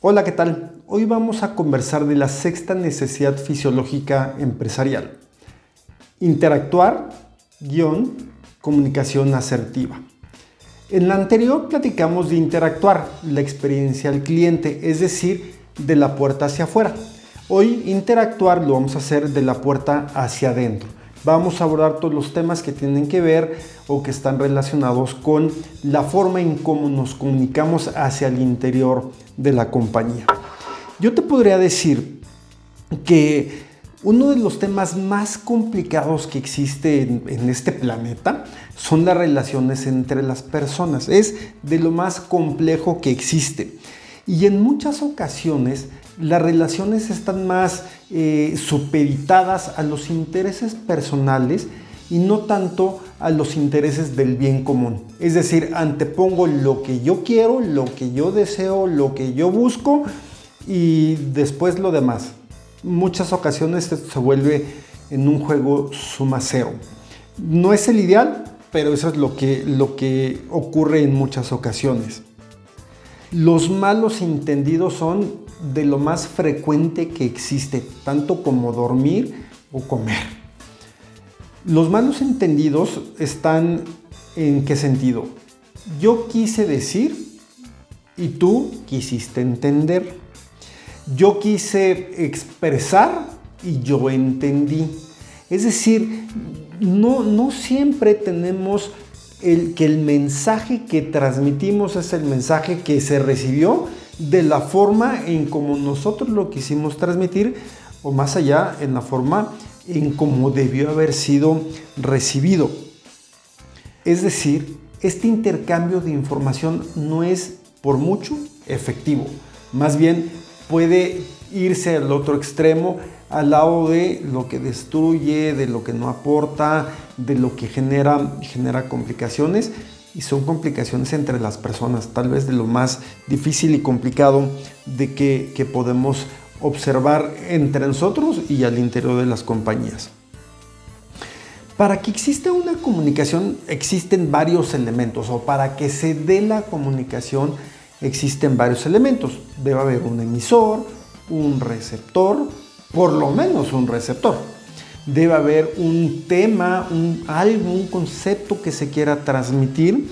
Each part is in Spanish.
Hola, ¿qué tal? Hoy vamos a conversar de la sexta necesidad fisiológica empresarial. Interactuar, guion, comunicación asertiva. En la anterior platicamos de interactuar, la experiencia al cliente, es decir, de la puerta hacia afuera. Hoy interactuar lo vamos a hacer de la puerta hacia adentro. Vamos a abordar todos los temas que tienen que ver o que están relacionados con la forma en cómo nos comunicamos hacia el interior de la compañía. Yo te podría decir que uno de los temas más complicados que existe en, este planeta son las relaciones entre las personas. Es de lo más complejo que existe. Y en muchas ocasiones las relaciones están más eh, supeditadas a los intereses personales y no tanto a los intereses del bien común. Es decir, antepongo lo que yo quiero, lo que yo deseo, lo que yo busco y después lo demás. Muchas ocasiones se vuelve en un juego suma cero. No es el ideal, pero eso es lo que, lo que ocurre en muchas ocasiones. Los malos entendidos son de lo más frecuente que existe, tanto como dormir o comer. Los malos entendidos están en qué sentido? Yo quise decir y tú quisiste entender. Yo quise expresar y yo entendí. Es decir, no, no siempre tenemos el, que el mensaje que transmitimos es el mensaje que se recibió de la forma en como nosotros lo quisimos transmitir o más allá en la forma en como debió haber sido recibido. Es decir, este intercambio de información no es por mucho efectivo, más bien puede irse al otro extremo, al lado de lo que destruye, de lo que no aporta, de lo que genera, genera complicaciones y son complicaciones entre las personas, tal vez de lo más difícil y complicado de que, que podemos observar entre nosotros y al interior de las compañías. Para que exista una comunicación existen varios elementos o para que se dé la comunicación existen varios elementos. Debe haber un emisor, un receptor, por lo menos un receptor. Debe haber un tema, un, algo, un concepto que se quiera transmitir,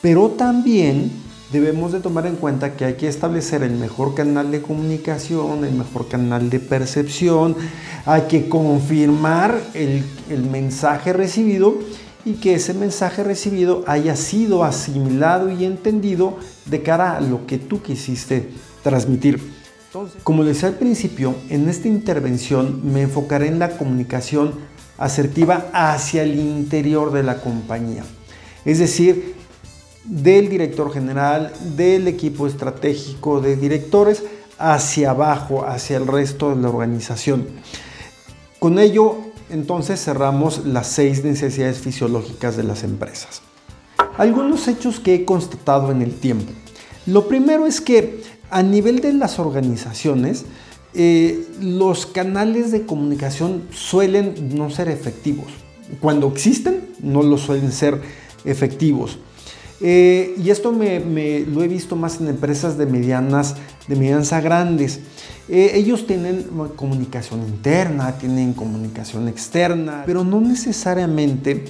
pero también debemos de tomar en cuenta que hay que establecer el mejor canal de comunicación, el mejor canal de percepción, hay que confirmar el, el mensaje recibido y que ese mensaje recibido haya sido asimilado y entendido de cara a lo que tú quisiste transmitir. Como les decía al principio, en esta intervención me enfocaré en la comunicación asertiva hacia el interior de la compañía. Es decir, del director general, del equipo estratégico de directores, hacia abajo, hacia el resto de la organización. Con ello, entonces cerramos las seis necesidades fisiológicas de las empresas. Algunos hechos que he constatado en el tiempo. Lo primero es que a nivel de las organizaciones, eh, los canales de comunicación suelen no ser efectivos. Cuando existen, no lo suelen ser efectivos. Eh, y esto me, lo he visto más en empresas de medianas, de medianas a grandes. Eh, ellos tienen comunicación interna, tienen comunicación externa, pero no necesariamente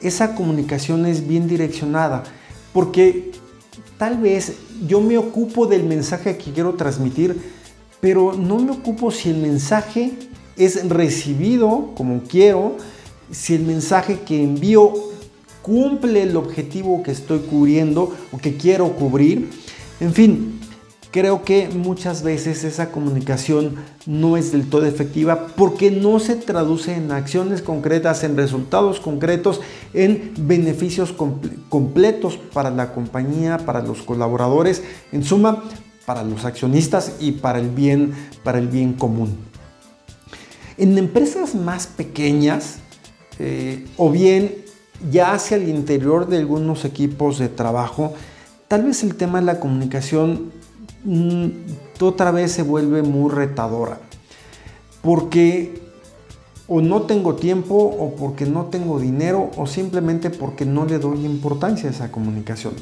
esa comunicación es bien direccionada, porque tal vez yo me ocupo del mensaje que quiero transmitir, pero no me ocupo si el mensaje es recibido como quiero, si el mensaje que envío cumple el objetivo que estoy cubriendo o que quiero cubrir. En fin, creo que muchas veces esa comunicación no es del todo efectiva porque no se traduce en acciones concretas, en resultados concretos, en beneficios completos para la compañía, para los colaboradores, en suma, para los accionistas y para el bien, para el bien común. En empresas más pequeñas, eh, o bien ya hacia el interior de algunos equipos de trabajo, tal vez el tema de la comunicación otra vez se vuelve muy retadora. Porque o no tengo tiempo o porque no tengo dinero o simplemente porque no le doy importancia a esa comunicación.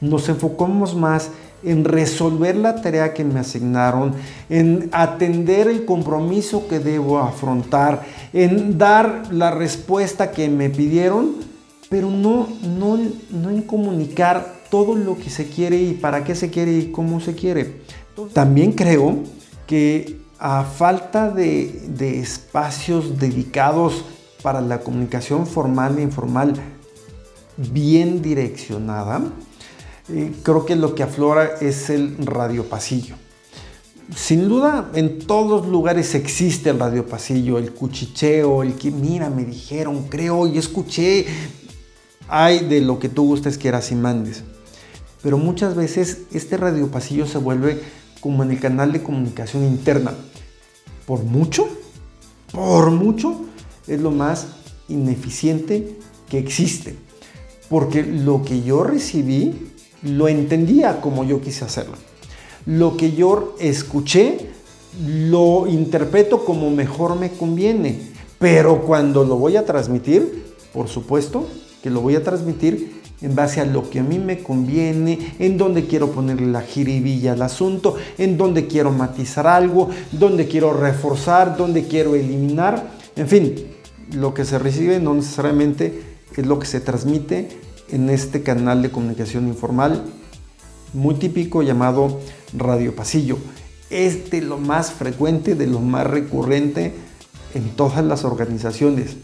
Nos enfocamos más en resolver la tarea que me asignaron, en atender el compromiso que debo afrontar, en dar la respuesta que me pidieron, pero no, no, no en comunicar todo lo que se quiere y para qué se quiere y cómo se quiere. También creo que a falta de, espacios dedicados para la comunicación formal e informal bien direccionada, eh, creo que lo que aflora es el radiopasillo. Sin duda, en todos lugares existe el radiopasillo, el cuchicheo, el que, mira, me dijeron, creo y escuché. Hay de lo que tú gustes, quieras y mandes. Pero muchas veces este radiopasillo se vuelve como en el canal de comunicación interna. Por mucho, por mucho, es lo más ineficiente que existe. Porque lo que yo recibí, lo entendía como yo quise hacerlo. Lo que yo escuché, lo interpreto como mejor me conviene. Pero cuando lo voy a transmitir, por supuesto que lo voy a transmitir en base a lo que a mí me conviene, en donde quiero ponerle la jiribilla al asunto, en donde quiero matizar algo, donde quiero reforzar, donde quiero eliminar, en fin, lo que se recibe no necesariamente es lo que se transmite en este canal de comunicación informal muy típico llamado radio pasillo. Es de lo más frecuente, de lo más recurrente en todas las organizaciones,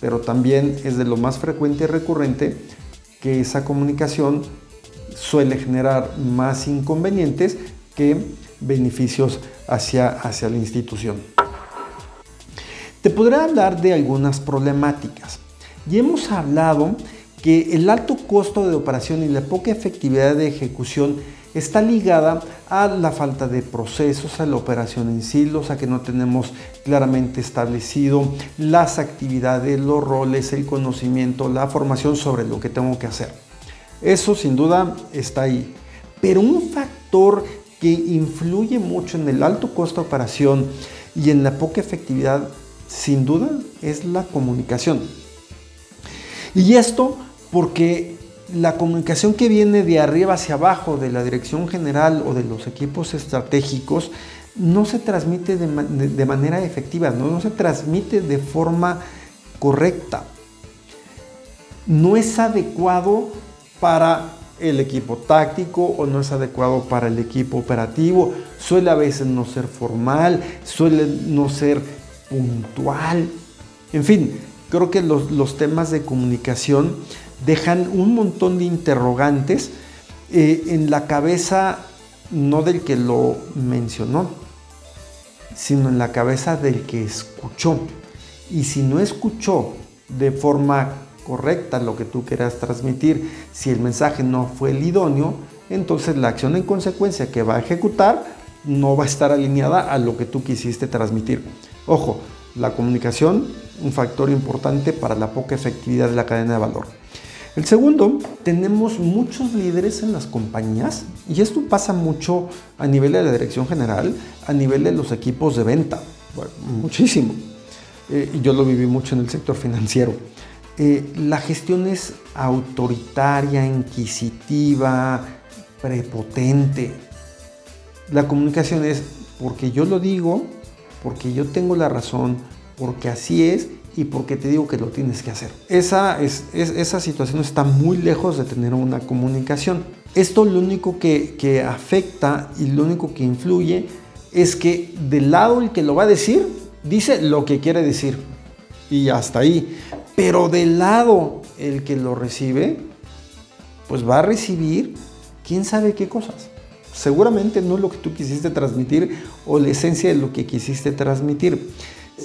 pero también es de lo más frecuente y recurrente que esa comunicación suele generar más inconvenientes que beneficios hacia, hacia la institución. Te podré hablar de algunas problemáticas. Y hemos hablado que el alto costo de operación y la poca efectividad de ejecución está ligada a la falta de procesos, a la operación en silos, a que no tenemos claramente establecido las actividades, los roles, el conocimiento, la formación sobre lo que tengo que hacer. Eso sin duda está ahí. Pero un factor que influye mucho en el alto costo de operación y en la poca efectividad, sin duda, es la comunicación. Y esto porque la comunicación que viene de arriba hacia abajo, de la dirección general o de los equipos estratégicos, no se transmite de, manera efectiva, ¿no? se transmite de forma correcta. No es adecuado para el equipo táctico o no es adecuado para el equipo operativo, suele a veces no ser formal, suele no ser puntual. En fin, creo que los temas de comunicación dejan un montón de interrogantes eh, en la cabeza no del que lo mencionó, sino en la cabeza del que escuchó. Y si no escuchó de forma correcta lo que tú quieras transmitir, si el mensaje no fue el idóneo, entonces la acción en consecuencia que va a ejecutar no va a estar alineada a lo que tú quisiste transmitir. Ojo, la comunicación, un factor importante para la poca efectividad de la cadena de valor. El segundo, tenemos muchos líderes en las compañías y esto pasa mucho a nivel de la dirección general, a nivel de los equipos de venta, muchísimo. Eh, yo lo viví mucho en el sector financiero. Eh, la gestión es autoritaria, inquisitiva, prepotente. La comunicación es porque yo lo digo, porque yo tengo la razón, porque así es y porque te digo que lo tienes que hacer. Esa, es, esa situación está muy lejos de tener una comunicación. Esto lo único que, que afecta y lo único que influye es que del lado el que lo va a decir, dice lo que quiere decir. Y hasta ahí. Pero del lado el que lo recibe, pues va a recibir quién sabe qué cosas. Seguramente no es lo que tú quisiste transmitir o la esencia de lo que quisiste transmitir.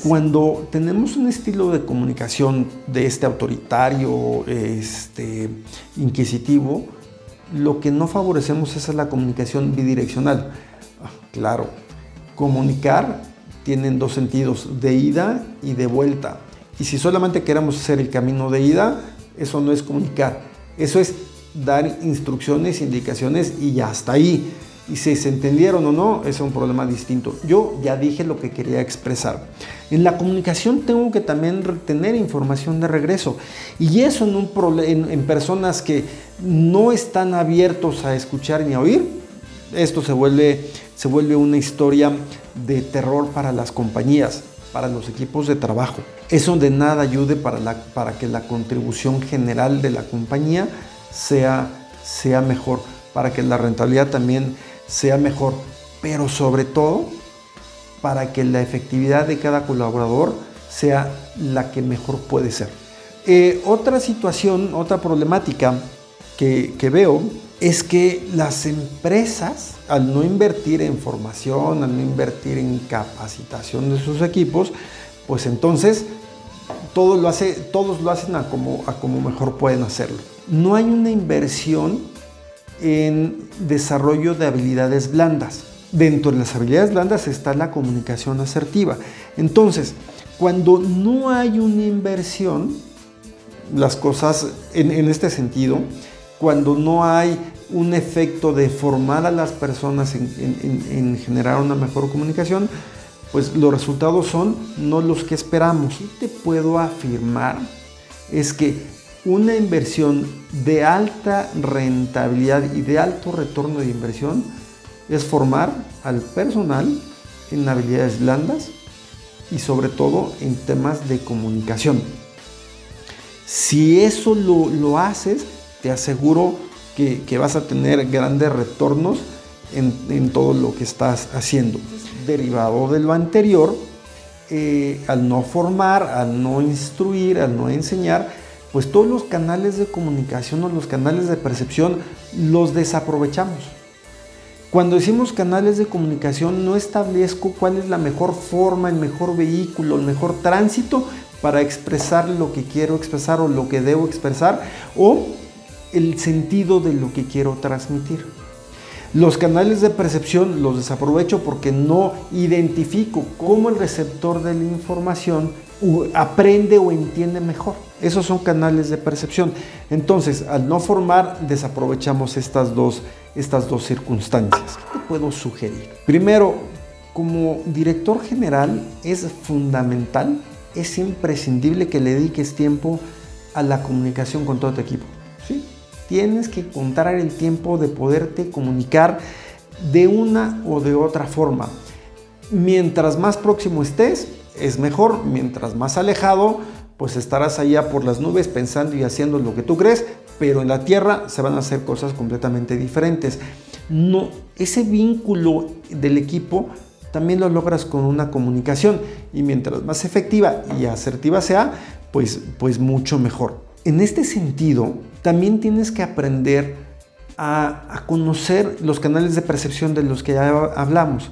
Cuando tenemos un estilo de comunicación de este autoritario, este, inquisitivo, lo que no favorecemos es la comunicación bidireccional. Ah, claro, comunicar tiene dos sentidos, de ida y de vuelta. Y si solamente queremos hacer el camino de ida, eso no es comunicar. Eso es dar instrucciones, indicaciones y ya hasta ahí. Y si se entendieron o no, es un problema distinto. Yo ya dije lo que quería expresar. En la comunicación tengo que también tener información de regreso. Y eso en, un en, personas que no están abiertos a escuchar ni a oír, esto se vuelve, se vuelve una historia de terror para las compañías, para los equipos de trabajo. Eso de nada ayude para, para que la contribución general de la compañía sea, sea mejor, para que la rentabilidad también sea mejor, pero sobre todo para que la efectividad de cada colaborador sea la que mejor puede ser. Eh, otra situación, otra problemática que, veo es que las empresas, al no invertir en formación, al no invertir en capacitación de sus equipos, pues entonces todo lo todos lo hacen a como, a como mejor pueden hacerlo. No hay una inversión en desarrollo de habilidades blandas. Dentro de las habilidades blandas está la comunicación asertiva. Entonces, cuando no hay una inversión, las cosas en, este sentido, cuando no hay un efecto de formar a las personas en, en, generar una mejor comunicación, pues los resultados son no los que esperamos. Y te puedo afirmar es que una inversión de alta rentabilidad y de alto retorno de inversión es formar al personal en habilidades blandas y sobre todo en temas de comunicación. Si eso lo, haces, te aseguro que, vas a tener grandes retornos en, todo lo que estás haciendo. Derivado de lo anterior, eh, al no formar, al no instruir, al no enseñar, pues todos los canales de comunicación o los canales de percepción los desaprovechamos. Cuando decimos canales de comunicación no establezco cuál es la mejor forma, el mejor vehículo, el mejor tránsito para expresar lo que quiero expresar o lo que debo expresar o el sentido de lo que quiero transmitir. Los canales de percepción los desaprovecho porque no identifico cómo el receptor de la información aprende o entiende mejor. Esos son canales de percepción. Entonces, al no formar, desaprovechamos estas dos, estas dos circunstancias. ¿Qué te puedo sugerir? Primero, como director general es fundamental, es imprescindible que le dediques tiempo a la comunicación con todo tu equipo. Tienes que encontrar el tiempo de poderte comunicar de una o de otra forma. Mientras más próximo estés, es mejor. Mientras más alejado, pues estarás allá por las nubes pensando y haciendo lo que tú crees, pero en la tierra se van a hacer cosas completamente diferentes. No, ese vínculo del equipo también lo logras con una comunicación y mientras más efectiva y asertiva sea, pues, pues mucho mejor. En este sentido, también tienes que aprender a, conocer los canales de percepción de los que ya hablamos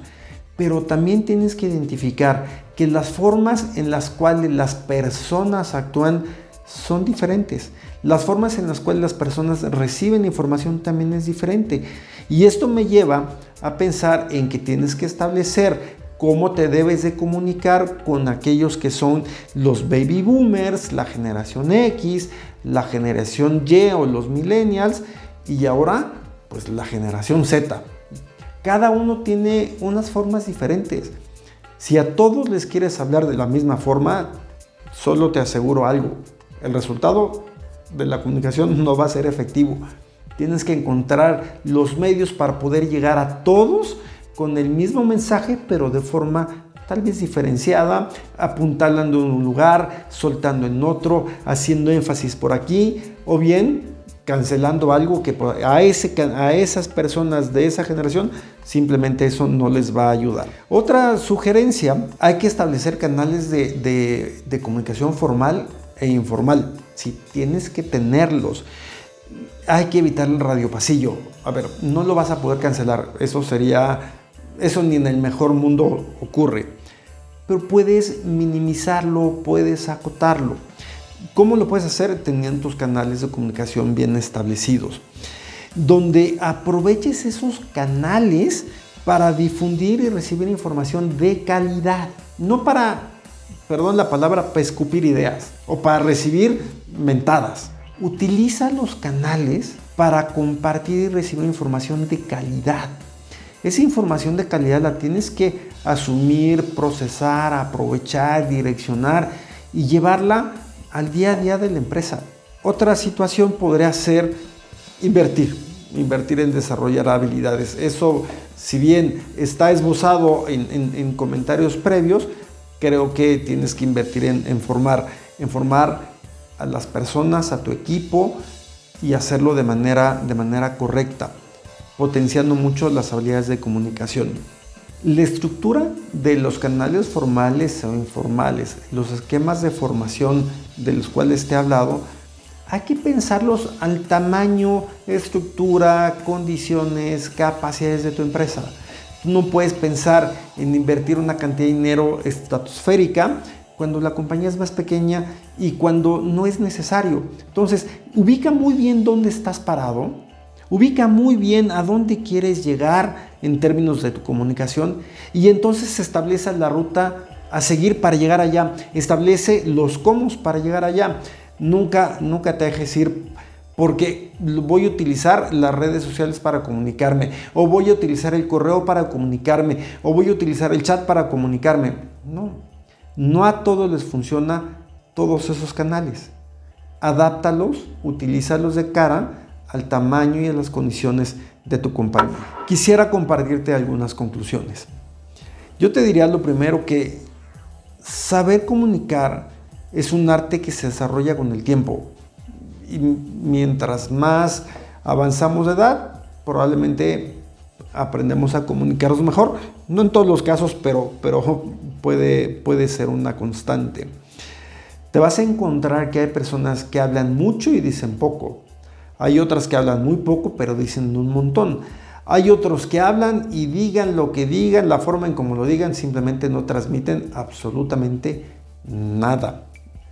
pero también tienes que identificar que las formas en las cuales las personas actúan son diferentes. Las formas en las cuales las personas reciben información también es diferente. Y esto me lleva a pensar en que tienes que establecer cómo te debes de comunicar con aquellos que son los baby boomers, la generación X, la generación Y o los millennials y ahora pues la generación Z. Cada uno tiene unas formas diferentes. Si a todos les quieres hablar de la misma forma, solo te aseguro algo. El resultado de la comunicación no va a ser efectivo. Tienes que encontrar los medios para poder llegar a todos con el mismo mensaje, pero de forma tal vez diferenciada, apuntando en un lugar, soltando en otro, haciendo énfasis por aquí, o bien cancelando algo que a, esas personas de esa generación simplemente eso no les va a ayudar. Otra sugerencia, hay que establecer canales de, de, comunicación formal e informal. Si tienes que tenerlos, hay que evitar el radio pasillo. A ver, no lo vas a poder cancelar. Eso sería, eso ni en el mejor mundo ocurre. Pero puedes minimizarlo, puedes acotarlo. ¿Cómo lo puedes hacer? Teniendo tus canales de comunicación bien establecidos, donde aproveches esos canales para difundir y recibir información de calidad, no para, perdón la palabra, para escupir ideas o para recibir mentadas. Utiliza los canales para compartir y recibir información de calidad. Esa información de calidad la tienes que asumir, procesar, aprovechar, direccionar y llevarla al día a día de la empresa. Otra situación podría ser invertir, invertir en desarrollar habilidades. Eso, si bien está esbozado en, comentarios previos, creo que tienes que invertir en, formar, en formar a las personas, a tu equipo y hacerlo de manera, de manera correcta, potenciando mucho las habilidades de comunicación. La estructura de los canales formales o informales, los esquemas de formación de los cuales te he hablado, hay que pensarlos al tamaño, estructura, condiciones, capacidades de tu empresa. Tú no puedes pensar en invertir una cantidad de dinero estratosférica cuando la compañía es más pequeña y cuando no es necesario. Entonces, ubica muy bien dónde estás parado, ubica muy bien a dónde quieres llegar en términos de tu comunicación y entonces establece la ruta a seguir para llegar allá, establece los cómo para llegar allá. Nunca, nunca te dejes ir porque voy a utilizar las redes sociales para comunicarme, o voy a utilizar el correo para comunicarme, o voy a utilizar el chat para comunicarme. No, no a todos les funciona todos esos canales. Adáptalos, utilízalos de cara al tamaño y a las condiciones de tu compañía. Quisiera compartirte algunas conclusiones. Yo te diría lo primero que saber comunicar es un arte que se desarrolla con el tiempo. Y mientras más avanzamos de edad, probablemente aprendemos a comunicarnos mejor. No en todos los casos, pero, pero puede, puede ser una constante. Te vas a encontrar que hay personas que hablan mucho y dicen poco. Hay otras que hablan muy poco, pero dicen un montón. Hay otros que hablan y digan lo que digan, la forma en como lo digan, simplemente no transmiten absolutamente nada.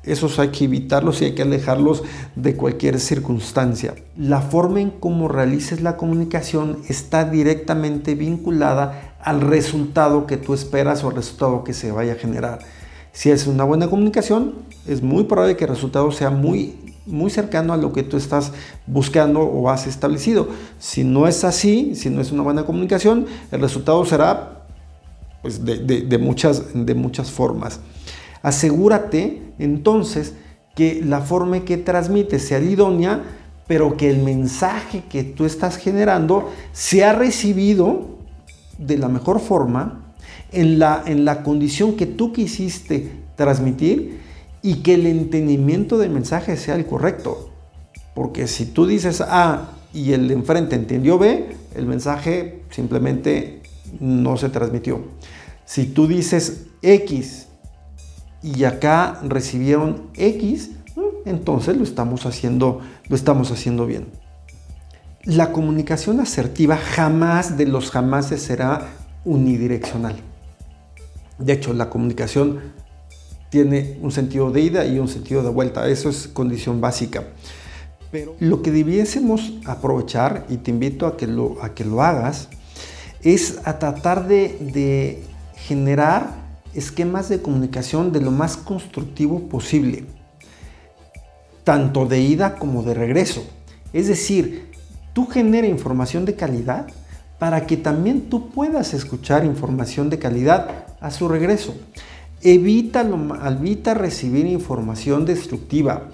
Esos hay que evitarlos y hay que alejarlos de cualquier circunstancia. La forma en cómo realices la comunicación está directamente vinculada al resultado que tú esperas o al resultado que se vaya a generar. Si es una buena comunicación, es muy probable que el resultado sea muy muy cercano a lo que tú estás buscando o has establecido. Si no es así, si no es una buena comunicación, el resultado será pues, de, muchas, de muchas formas. Asegúrate entonces que la forma que transmites sea idónea, pero que el mensaje que tú estás generando sea recibido de la mejor forma, en la, en la condición que tú quisiste transmitir y que el entendimiento del mensaje sea el correcto. Porque si tú dices A y el de enfrente entendió B, el mensaje simplemente no se transmitió. Si tú dices X y acá recibieron X, entonces lo estamos haciendo, lo estamos haciendo bien. La comunicación asertiva jamás de los jamases será unidireccional. De hecho, la comunicación tiene un sentido de ida y un sentido de vuelta. Eso es condición básica. Pero lo que debiésemos aprovechar, y te invito a que lo, a que lo hagas, es a tratar de, generar esquemas de comunicación de lo más constructivo posible, tanto de ida como de regreso. Es decir, tú genera información de calidad para que también tú puedas escuchar información de calidad a su regreso. Evita, evita recibir información destructiva.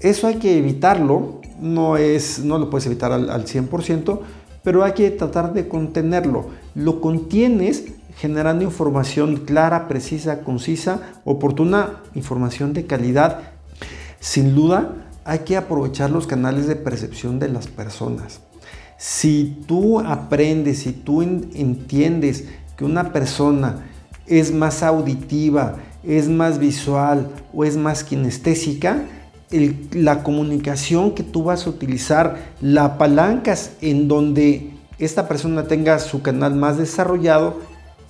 Eso hay que evitarlo, no, es, no lo puedes evitar al, al 100%, pero hay que tratar de contenerlo. Lo contienes generando información clara, precisa, concisa, oportuna, información de calidad. Sin duda, hay que aprovechar los canales de percepción de las personas. Si tú aprendes, si tú entiendes que una persona es más auditiva, es más visual o es más kinestésica, la comunicación que tú vas a utilizar, la palancas en donde esta persona tenga su canal más desarrollado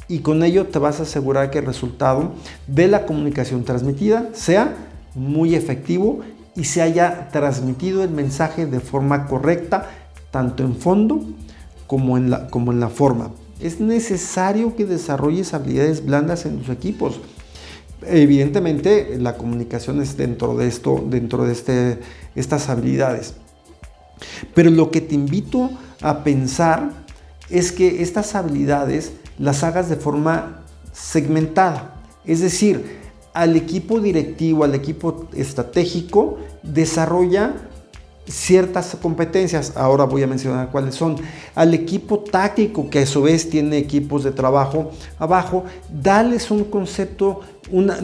y con ello te vas a asegurar que el resultado de la comunicación transmitida sea muy efectivo y se haya transmitido el mensaje de forma correcta, tanto en fondo como en la, como en la forma es necesario que desarrolles habilidades blandas en tus equipos. Evidentemente, la comunicación es dentro de esto, dentro de este, estas habilidades. Pero lo que te invito a pensar es que estas habilidades las hagas de forma segmentada. Es decir, al equipo directivo, al equipo estratégico, desarrolla ciertas competencias, ahora voy a mencionar cuáles son, al equipo táctico, que a su vez tiene equipos de trabajo abajo, dales un concepto, una,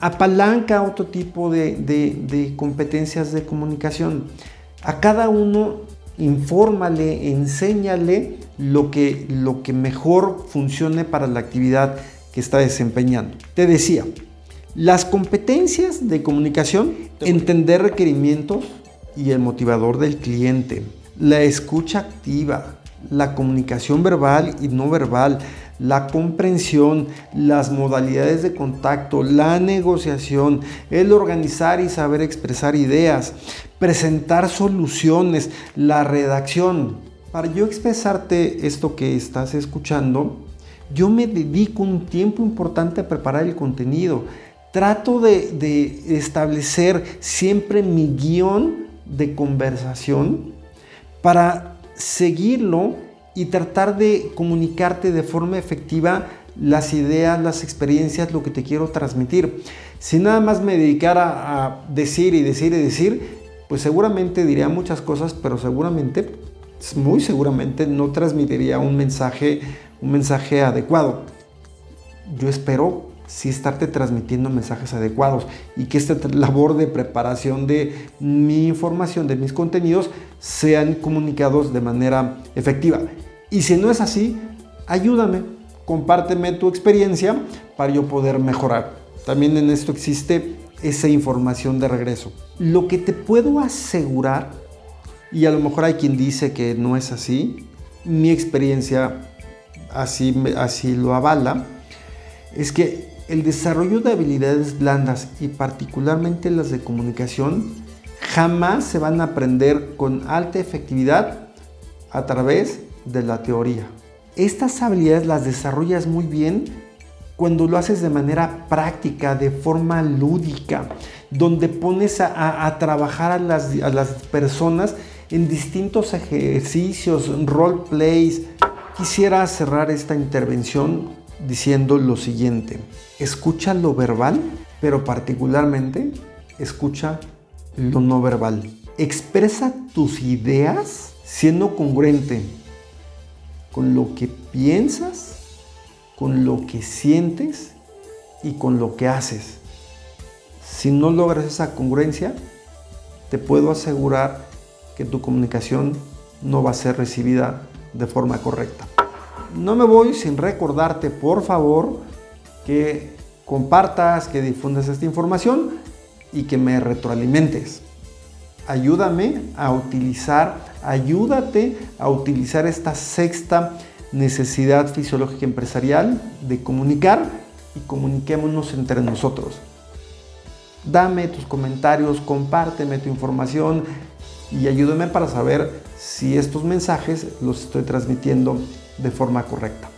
apalanca otro tipo de, de competencias de comunicación. A cada uno infórmale, enséñale lo que, lo que mejor funcione para la actividad que está desempeñando. Te decía, las competencias de comunicación, entender requerimientos y el motivador del cliente, la escucha activa, la comunicación verbal y no verbal, la comprensión, las modalidades de contacto, la negociación, el organizar y saber expresar ideas, presentar soluciones, la redacción. Para yo expresarte esto que estás escuchando, yo me dedico un tiempo importante a preparar el contenido. Trato de, establecer siempre mi guion de conversación para seguirlo y tratar de comunicarte de forma efectiva las ideas, las experiencias, lo que te quiero transmitir. Si nada más me dedicara a decir y decir y decir, pues seguramente diría muchas cosas, pero seguramente, muy seguramente no transmitiría un mensaje, un mensaje adecuado. Yo espero sí estarte transmitiendo mensajes adecuados y que esta labor de preparación de mi información, de mis contenidos, sean comunicados de manera efectiva. Y si no es así, ayúdame, compárteme tu experiencia para yo poder mejorar. También en esto existe esa información de regreso. Lo que te puedo asegurar, y a lo mejor hay quien dice que no es así, mi experiencia así, así lo avala, es que el desarrollo de habilidades blandas y particularmente las de comunicación jamás se van a aprender con alta efectividad a través de la teoría. Estas habilidades las desarrollas muy bien cuando lo haces de manera práctica, de forma lúdica, donde pones a, trabajar a las, personas en distintos ejercicios, role plays. Quisiera cerrar esta intervención diciendo lo siguiente, escucha lo verbal, pero particularmente escucha lo no verbal. Expresa tus ideas siendo congruente con lo que piensas, con lo que sientes y con lo que haces. Si no logras esa congruencia, te puedo asegurar que tu comunicación no va a ser recibida de forma correcta. No me voy sin recordarte, por favor, que compartas, que difundas esta información y que me retroalimentes ayúdame a utilizar, ayúdate a utilizar esta sexta necesidad fisiológica empresarial de comunicar y comuniquémonos entre nosotros. Dame tus comentarios, compárteme tu información y ayúdame para saber si estos mensajes los estoy transmitiendo de forma correcta.